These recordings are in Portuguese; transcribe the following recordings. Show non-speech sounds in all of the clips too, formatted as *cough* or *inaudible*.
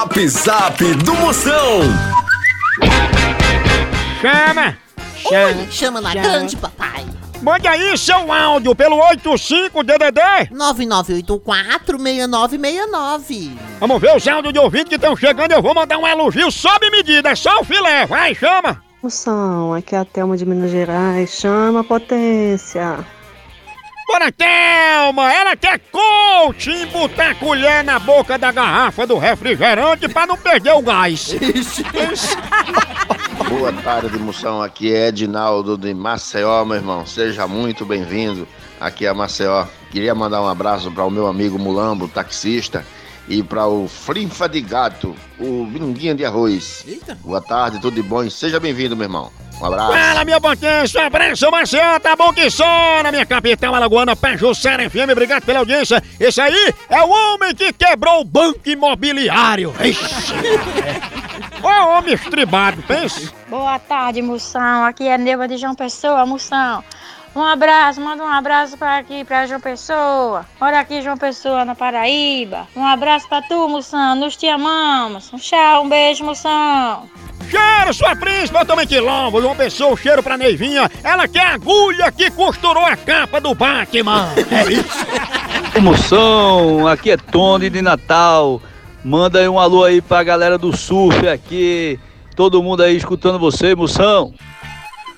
Zap Zap do Moção. Chama! Oi, chama na chama. grande, papai. Mande aí seu áudio pelo 85DDD. 9984-6969. Vamos ver os áudios de ouvinte que estão chegando. Eu vou mandar um elogio sob medida. É só o filé. Vai, chama! Moção, aqui é a Thelma de Minas Gerais. Chama a potência. Bora, Thelma! Ela quer coach em botar a colher na boca da garrafa do refrigerante pra não perder o gás. *laughs* Boa tarde, moção. Aqui é Edinaldo de Maceió, meu irmão. Seja muito bem-vindo aqui a Maceió. Queria mandar um abraço para o meu amigo Mulambo, taxista, e para o Frinfa de Gato, o Minguinha de Arroz. Eita. Boa tarde, tudo de bom e seja bem-vindo, meu irmão. Um abraço. Fala, minha potência! Abraço, Marcelo! Tá bom que só na minha capital alagoana, Pajussara FM. Obrigado pela audiência. Esse aí é o homem que quebrou o banco imobiliário. Ixi. *laughs* Ô homem estribado, pensa. Boa tarde, Moção. Aqui é Neuva de João Pessoa, Moção. Um abraço, manda um abraço para aqui, para João Pessoa. Olha aqui, João Pessoa, na Paraíba. Um abraço para tu, Moção. Nos te amamos. Tchau, um beijo, Moção. Cheiro, sua príncipe, eu também quilombo. João Pessoa, cheiro pra Neivinha. Ela quer a agulha que costurou a capa do Batman. *laughs* É isso. Moção, aqui é Tony de Natal. Manda aí um alô aí pra galera do surf aqui. Todo mundo aí escutando você, Moção.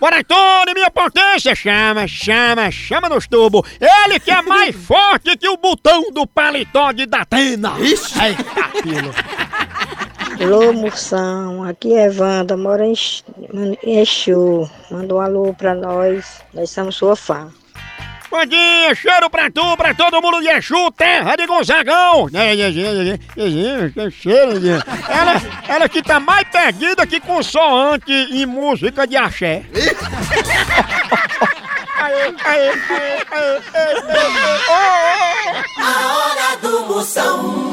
Bora, Tony, minha potência. Chama, chama, chama nos tubos. Ele que é mais *laughs* forte que o botão do paletó de Datena. Isso. Eita, pilo. Alô, Moção, aqui é Wanda, mora em Exu. Manda um alô pra nós, nós somos sua fã. Pandinha, cheiro pra tu, pra todo mundo de Exu, terra de Gonzagão. É, é, é, cheiro. Ela, ela que tá mais perdida que consoante e música de axé. A hora do moção.